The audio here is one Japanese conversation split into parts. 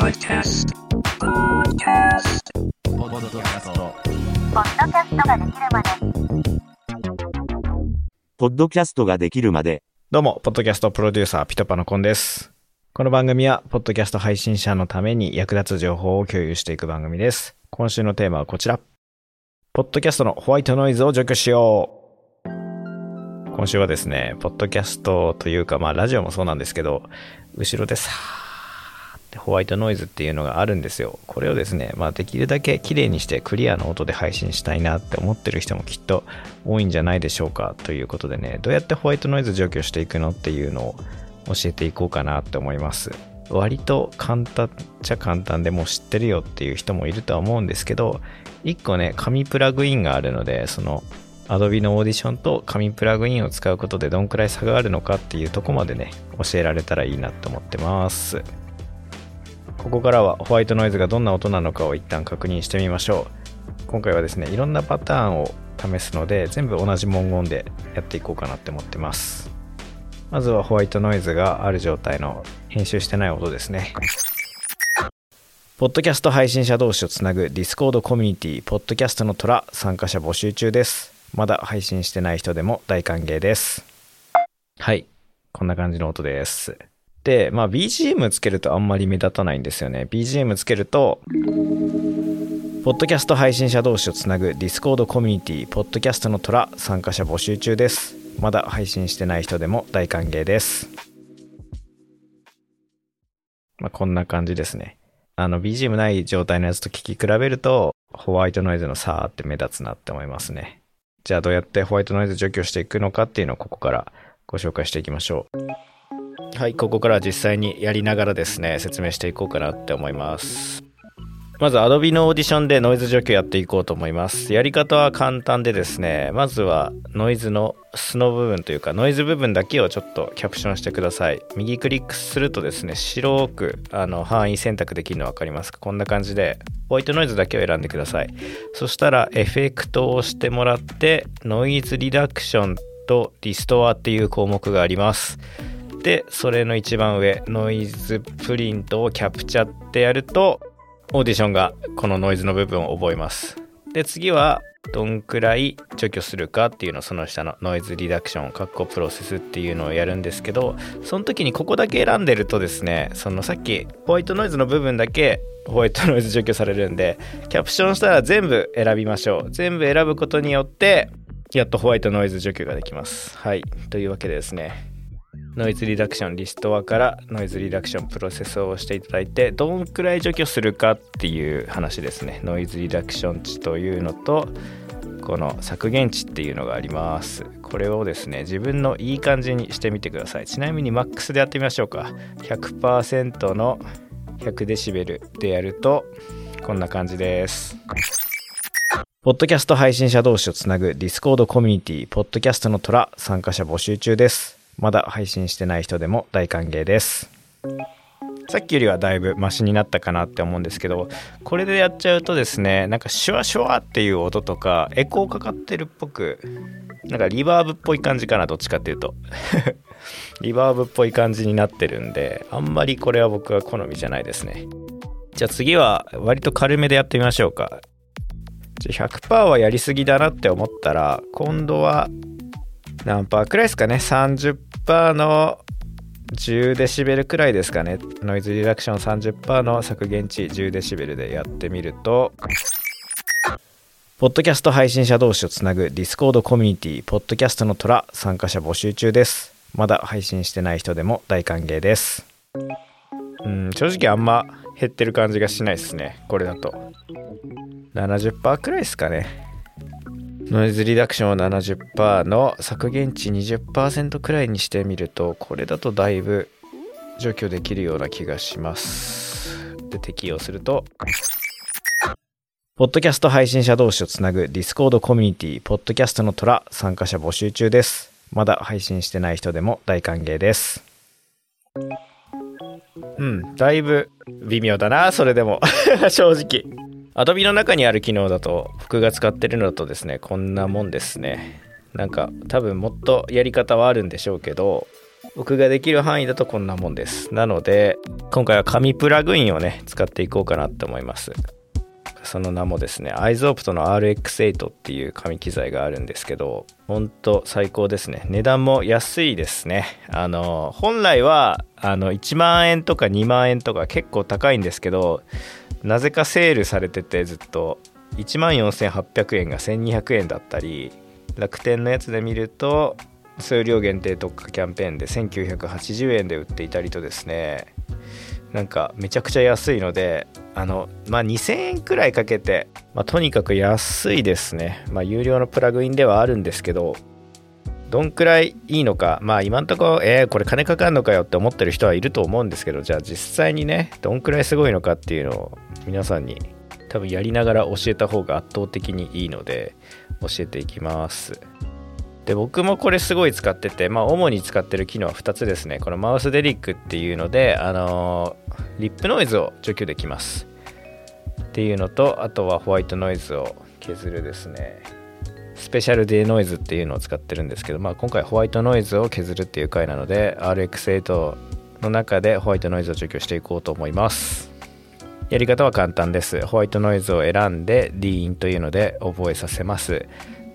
Podcast. Podcast. ポッドキャスト。ポッドキャストができるまで。ポッドキャストができるまで、どうも、ポッドキャストプロデューサー、ピトパのコンです。この番組は、ポッドキャスト配信者のために役立つ情報を共有していく番組です。今週のテーマはこちら。ポッドキャストのホワイトノイズを除去しよう。今週はですね、ポッドキャストというか、まあ、ラジオもそうなんですけど、後ろでさホワイトノイズっていうのがあるんですよ。これをですね、まあ、できるだけ綺麗にしてクリアな音で配信したいなって思ってる人もきっと多いんじゃないでしょうかということでね、どうやってホワイトノイズ除去していくのっていうのを教えていこうかなって思います。割と簡単っちゃ簡単でもう知ってるよっていう人もいるとは思うんですけど、一個ね、紙プラグインがあるので、その Adobe のオーディションと紙プラグインを使うことでどんくらい差があるのかっていうとこまでね、教えられたらいいなと思ってます。ここからはホワイトノイズがどんな音なのかを一旦確認してみましょう。今回はですね、いろんなパターンを試すので、全部同じ文言でやっていこうかなって思ってます。まずはホワイトノイズがある状態の編集してない音ですね。ポッドキャスト配信者同士をつなぐディスコードコミュニティ、ポッドキャストの虎、参加者募集中です。まだ配信してない人でも大歓迎です。はい。こんな感じの音です。で、まあ BGM つけるとあんまり目立たないんですよね。BGM つけると、ポッドキャスト配信者同士をつなぐディスコードコミュニティ、ポッドキャストの虎、参加者募集中です。まだ配信してない人でも大歓迎です。まあ、こんな感じですね。あの、BGM ない状態のやつと聞き比べると、ホワイトノイズの差って目立つなって思いますね。じゃあどうやってホワイトノイズ除去していくのかっていうのをここからご紹介していきましょう。はい、ここから実際にやりながらですね、説明していこうかなって思います。まず Adobe のオーディションでノイズ除去やっていこうと思います。やり方は簡単でですね、まずはノイズの素の部分というかノイズ部分だけをちょっとキャプションしてください。右クリックするとですね、白くあの範囲選択できるの分かりますか？こんな感じでホワイトノイズだけを選んでください。そしたらエフェクトを押してもらってノイズリダクションとリストアっていう項目があります。で、それの一番上、ノイズプリントをキャプチャってやると、オーディションがこのノイズの部分を覚えます。で、次は、どんくらい除去するかっていうのをその下のノイズリダクション、カッコプロセスっていうのをやるんですけど、その時にここだけ選んでるとですね、そのさっきホワイトノイズの部分だけホワイトノイズ除去されるんで、キャプションしたら全部選びましょう。全部選ぶことによって、やっとホワイトノイズ除去ができます。はい。というわけでですね、ノイズリダクションリストアからノイズリダクションプロセスをしていただいてどんくらい除去するかっていう話ですね。ノイズリダクション値というのとこの削減値っていうのがあります。これをですね自分のいい感じにしてみてください。ちなみにマックスでやってみましょうか。100%の100デシベルでやるとこんな感じです。ポッドキャスト配信者同士をつなぐディスコードコミュニティ、ポッドキャストの虎、参加者募集中です。まだ配信してない人でも大歓迎です。さっきよりはだいぶマシになったかなって思うんですけど、これでやっちゃうとですね、なんかシュワシュワっていう音とか、エコーかかってるっぽく、なんかリバーブっぽい感じかな、どっちかっていうと。リバーブっぽい感じになってるんで、あんまりこれは僕は好みじゃないですね。じゃあ次は割と軽めでやってみましょうか。じゃあ100%はやりすぎだなって思ったら今度は何パーくらいですかね？30%の10デシベルくらいですかね？ノイズリダクション30%の削減値10デシベルでやってみるとポッドキャスト配信者同士をつなぐディスコードコミュニティポッドキャストの虎参加者募集中です。まだ配信してない人でも大歓迎です。うん正直あんま減ってる感じがしないですね。これだと。70%くらいですかね。ノイズリダクションを70%の削減値20%くらいにしてみると、これだとだいぶ除去できるような気がします。で、適用すると、ポッドキャスト配信者同士をつなぐディスコードコミュニティ、ポッドキャストの虎、参加者募集中です。まだ配信してない人でも大歓迎です。うん、だいぶ微妙だな、それでも。正直。Adobe の中にある機能だと、僕が使ってるのだとですね、こんなもんですね。なんか、多分もっとやり方はあるんでしょうけど、僕ができる範囲だとこんなもんです。なので今回は紙プラグインをね使っていこうかなと思います。その名もですねアイゾープトの RX8 っていう紙機材があるんですけどほんと最高ですね。値段も安いですね。あの本来はあの1万円とか2万円とか結構高いんですけどなぜかセールされててずっと。1万4800円が1200円だったり楽天のやつで見ると数量限定特化キャンペーンで1980円で売っていたりとですね。なんかめちゃくちゃ安いのであのまあ2000円くらいかけて、まあ、とにかく安いですね。まあ有料のプラグインではあるんですけどどんくらいいいのか。まあ今んとこえー、これ金かかるのかよって思ってる人はいると思うんですけどじゃあ実際にねどんくらいすごいのかっていうのを皆さんに多分やりながら教えた方が圧倒的にいいので教えていきます。で僕もこれすごい使っててまあ主に使ってる機能は2つですね。このマウスデリックっていうのであのー、リップノイズを除去できます。っていうのとあとはホワイトノイズを削るですね。スペシャルデーノイズっていうのを使ってるんですけど、まあ、今回ホワイトノイズを削るっていう回なので RX8 の中でホワイトノイズを除去していこうと思います。やり方は簡単です。ホワイトノイズを選んで D インというので覚えさせます。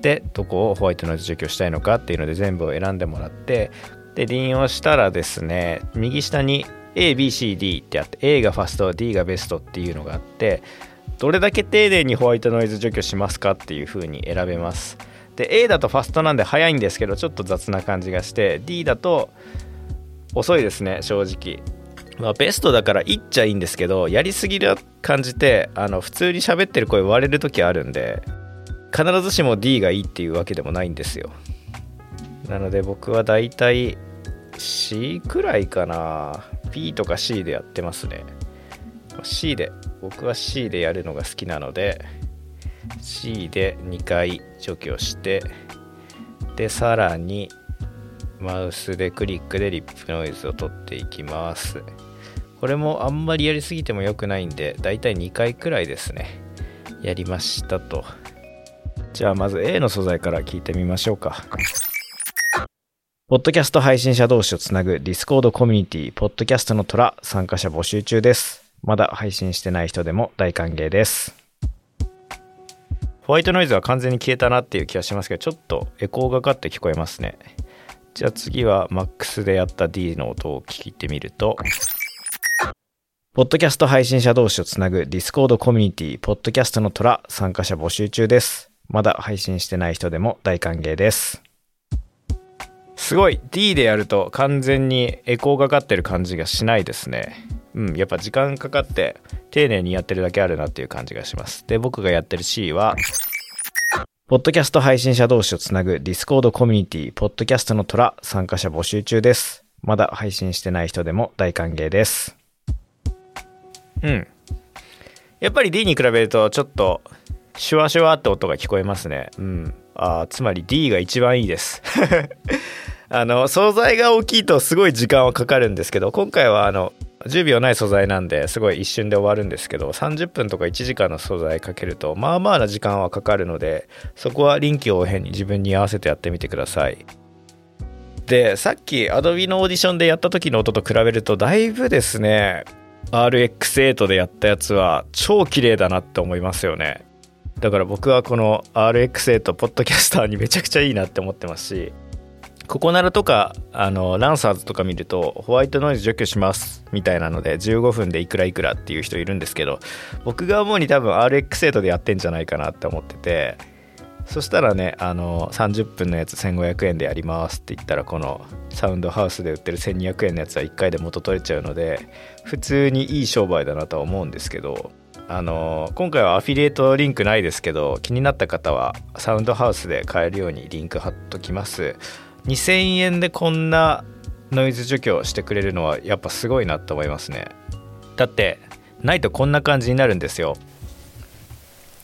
でどこをホワイトノイズ除去したいのかっていうので全部を選んでもらってで D インをしたらですね右下に ABCD ってあって A がファスト D がベストっていうのがあってどれだけ丁寧にホワイトノイズ除去しますかっていう風に選べます。で A だとファストなんで早いんですけどちょっと雑な感じがして D だと遅いですね正直。まあ、ベストだからいっちゃいいんですけどやりすぎる感じてあの普通に喋ってる声割れる時あるんで必ずしも D がいいっていうわけでもないんですよ。なので僕はだいたい C くらいかな。P とか C でやってますね。C で僕は C でやるのが好きなので C で2回除去してでさらに Mouth De-click でリップノイズを取っていきます。これもあんまりやりすぎても良くないんでだいたい2回くらいですね。やりましたと。じゃあまず A の素材から聞いてみましょうか。ポッドキャスト配信者同士をつなぐディスコードコミュニティ、ポッドキャストの虎参加者募集中です。まだ配信してない人でも大歓迎です。ホワイトノイズは完全に消えたなっていう気がしますけど、ちょっとエコーがかって聞こえますね。じゃあ次は MAX でやった D の音を聞いてみると、ポッドキャスト配信者同士をつなぐディスコードコミュニティ、ポッドキャストの虎参加者募集中です。まだ配信してない人でも大歓迎です。すごい D でやると完全にエコーがかってる感じがしないですね。うん、やっぱ時間かかって丁寧にやってるだけあるなっていう感じがします。で、僕がやってる C は、ポッドキャスト配信者同士をつなぐディスコードコミュニティ、ポッドキャストの虎参加者募集中です。まだ配信してない人でも大歓迎です。うん。やっぱり D に比べるとちょっとシュワシュワって音が聞こえますね。うん。あつまり D が一番いいです。あの、素材が大きいとすごい時間はかかるんですけど、今回はあの、10秒ない素材なんですごい一瞬で終わるんですけど30分とか1時間の素材かけるとまあまあな時間はかかるのでそこは臨機応変に自分に合わせてやってみてください。でさっき Adobe のオーディションでやった時の音と比べるとだいぶですね RX8 でやったやつは超綺麗だなって思いますよね。だから僕はこの RX8 ポッドキャスターにめちゃくちゃいいなって思ってますしココナラとかあのランサーズとか見るとホワイトノイズ除去しますみたいなので15分でいくらいくらっていう人いるんですけど僕が思うに多分 RX8 でやってんじゃないかなって思っててそしたらねあの30分のやつ1500円でやりますって言ったらこのサウンドハウスで売ってる1200円のやつは1回で元取れちゃうので普通にいい商売だなとは思うんですけどあの今回はアフィリエイトリンクないですけど気になった方はサウンドハウスで買えるようにリンク貼っときます。2000円でこんなノイズ除去してくれるのはやっぱすごいなと思いますね。だってないとこんな感じになるんですよ。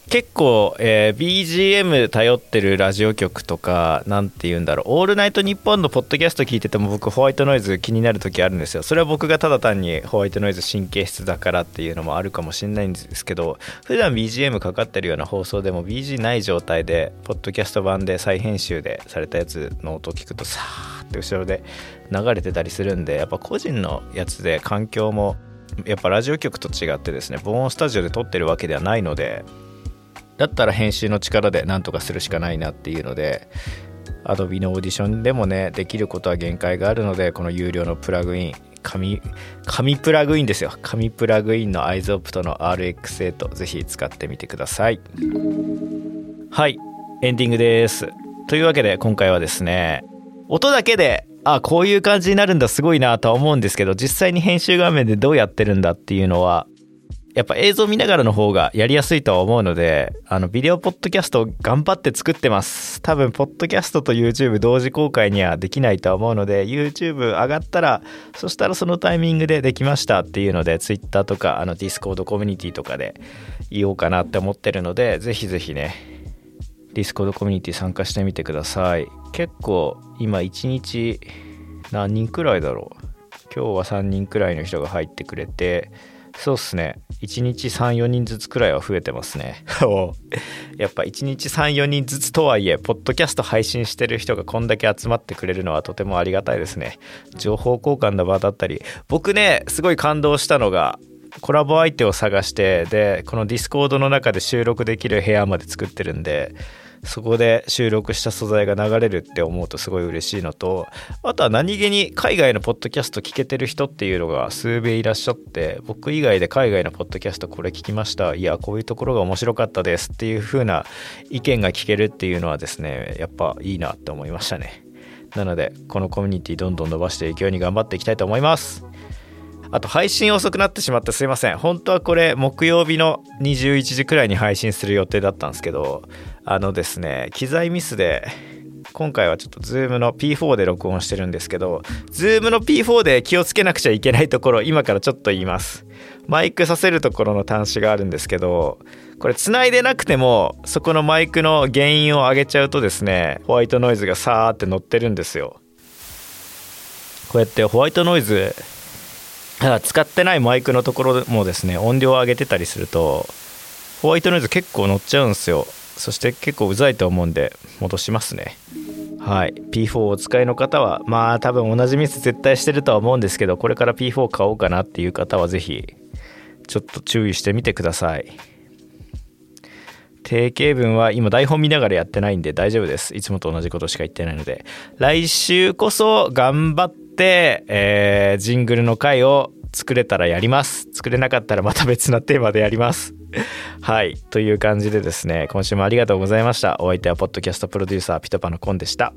結構、えー BGM 頼ってるラジオ局とかなんて言うんだろう「オールナイトニッポン」のポッドキャスト聞いてても僕ホワイトノイズ気になる時あるんですよ。それは僕がただ単にホワイトノイズ神経質だからっていうのもあるかもしれないんですけど普段 BGM かかってるような放送でも BG ない状態でポッドキャスト版で再編集でされたやつの音を聞くとさーって後ろで流れてたりするんでやっぱ個人のやつで環境もやっぱラジオ局と違ってですね防音スタジオで撮ってるわけではないのでだったら編集の力で何とかするしかないなっていうので Adobe のオーディションでもねできることは限界があるのでこの有料のプラグイン紙紙プラグインですよ。紙プラグインの iZopt の RX8 ぜひ使ってみてください。はい。エンディングです。というわけで今回はですね音だけであこういう感じになるんだすごいなとは思うんですけど実際に編集画面でどうやってるんだっていうのはやっぱ映像見ながらの方がやりやすいとは思うので、あの、ビデオポッドキャストを頑張って作ってます。多分、ポッドキャストと YouTube 同時公開にはできないとは思うので、YouTube 上がったら、そしたらそのタイミングでできましたっていうので、Twitter とか、あの、Discord コミュニティとかで言おうかなって思ってるので、ぜひぜひね、Discord コミュニティ参加してみてください。結構、今1日何人くらいだろう？今日は3人くらいの人が入ってくれて、そうっすね。1日3、4人ずつくらいは増えてますね。やっぱ1日3、4人ずつとはいえ、ポッドキャスト配信してる人がこんだけ集まってくれるのはとてもありがたいですね。情報交換の場だったり、僕ね、すごい感動したのが、コラボ相手を探して、で、このディスコードの中で収録できる部屋まで作ってるんで、そこで収録した素材が流れるって思うとすごい嬉しいのとあとは何気に海外のポッドキャスト聞けてる人っていうのが数名いらっしゃって僕以外で海外のポッドキャストこれ聞きました。いやこういうところが面白かったですっていう風な意見が聞けるっていうのはですねやっぱいいなって思いましたね。なのでこのコミュニティどんどん伸ばしていくように頑張っていきたいと思います。あと配信遅くなってしまってすいません。本当はこれ木曜日の21時くらいに配信する予定だったんですけどあのですね機材ミスで今回はちょっと Zoom の P4 で録音してるんですけど Zoom の P4 で気をつけなくちゃいけないところ今からちょっと言います。マイクさせるところの端子があるんですけどこれ繋いでなくてもそこのマイクの原因を上げちゃうとですねホワイトノイズがさーって乗ってるんですよ。こうやってホワイトノイズ使ってないマイクのところもですね音量を上げてたりするとホワイトノイズ結構乗っちゃうんですよ。そして結構うざいと思うんで戻しますね。はい。P4 をお使いの方はまあ多分同じミス絶対してるとは思うんですけどこれから P4 買おうかなっていう方はぜひちょっと注意してみてください。定型文は今台本見ながらやってないんで大丈夫です。いつもと同じことしか言ってないので。来週こそ頑張って、えージングルの回を作れたらやります。作れなかったらまた別なテーマでやります。はい。という感じでですね今週もありがとうございました。お相手はポッドキャストプロデューサーピトパのコンでした。